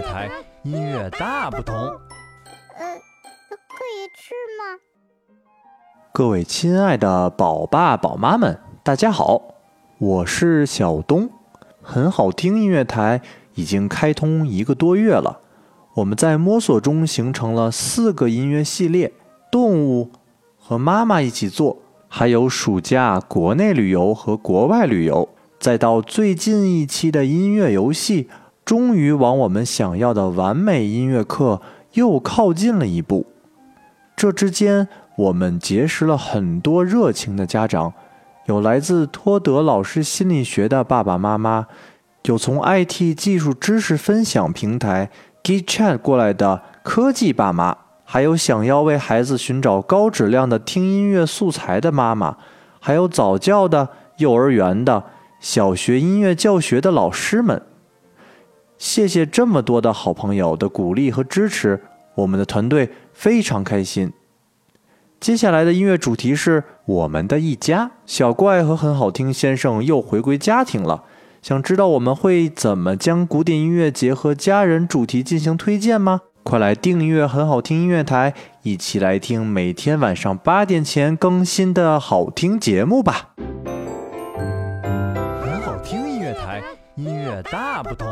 台，音乐大不同。呃，可以吃吗？各位亲爱的宝爸宝妈们，大家好，我是小东。很好听音乐台已经开通一个多月了，我们在摸索中形成了四个音乐系列：动物和妈妈一起做，还有暑假国内旅游和国外旅游，再到最近一期的音乐游戏。终于往我们想要的完美音乐课又靠近了一步。这之间，我们结识了很多热情的家长，有来自托德老师心理学的爸爸妈妈，有从 IT 技术知识分享平台 GitChat 过来的科技爸妈，还有想要为孩子寻找高质量的听音乐素材的妈妈，还有早教的、幼儿园的、小学音乐教学的老师们。谢谢这么多的好朋友的鼓励和支持，我们的团队非常开心。接下来的音乐主题是我们的一家，小怪和很好听先生又回归家庭了。想知道我们会怎么将古典音乐结合家人主题进行推荐吗？快来订阅很好听音乐台，一起来听每天晚上八点前更新的好听节目吧。很好听音乐台，音乐大不同。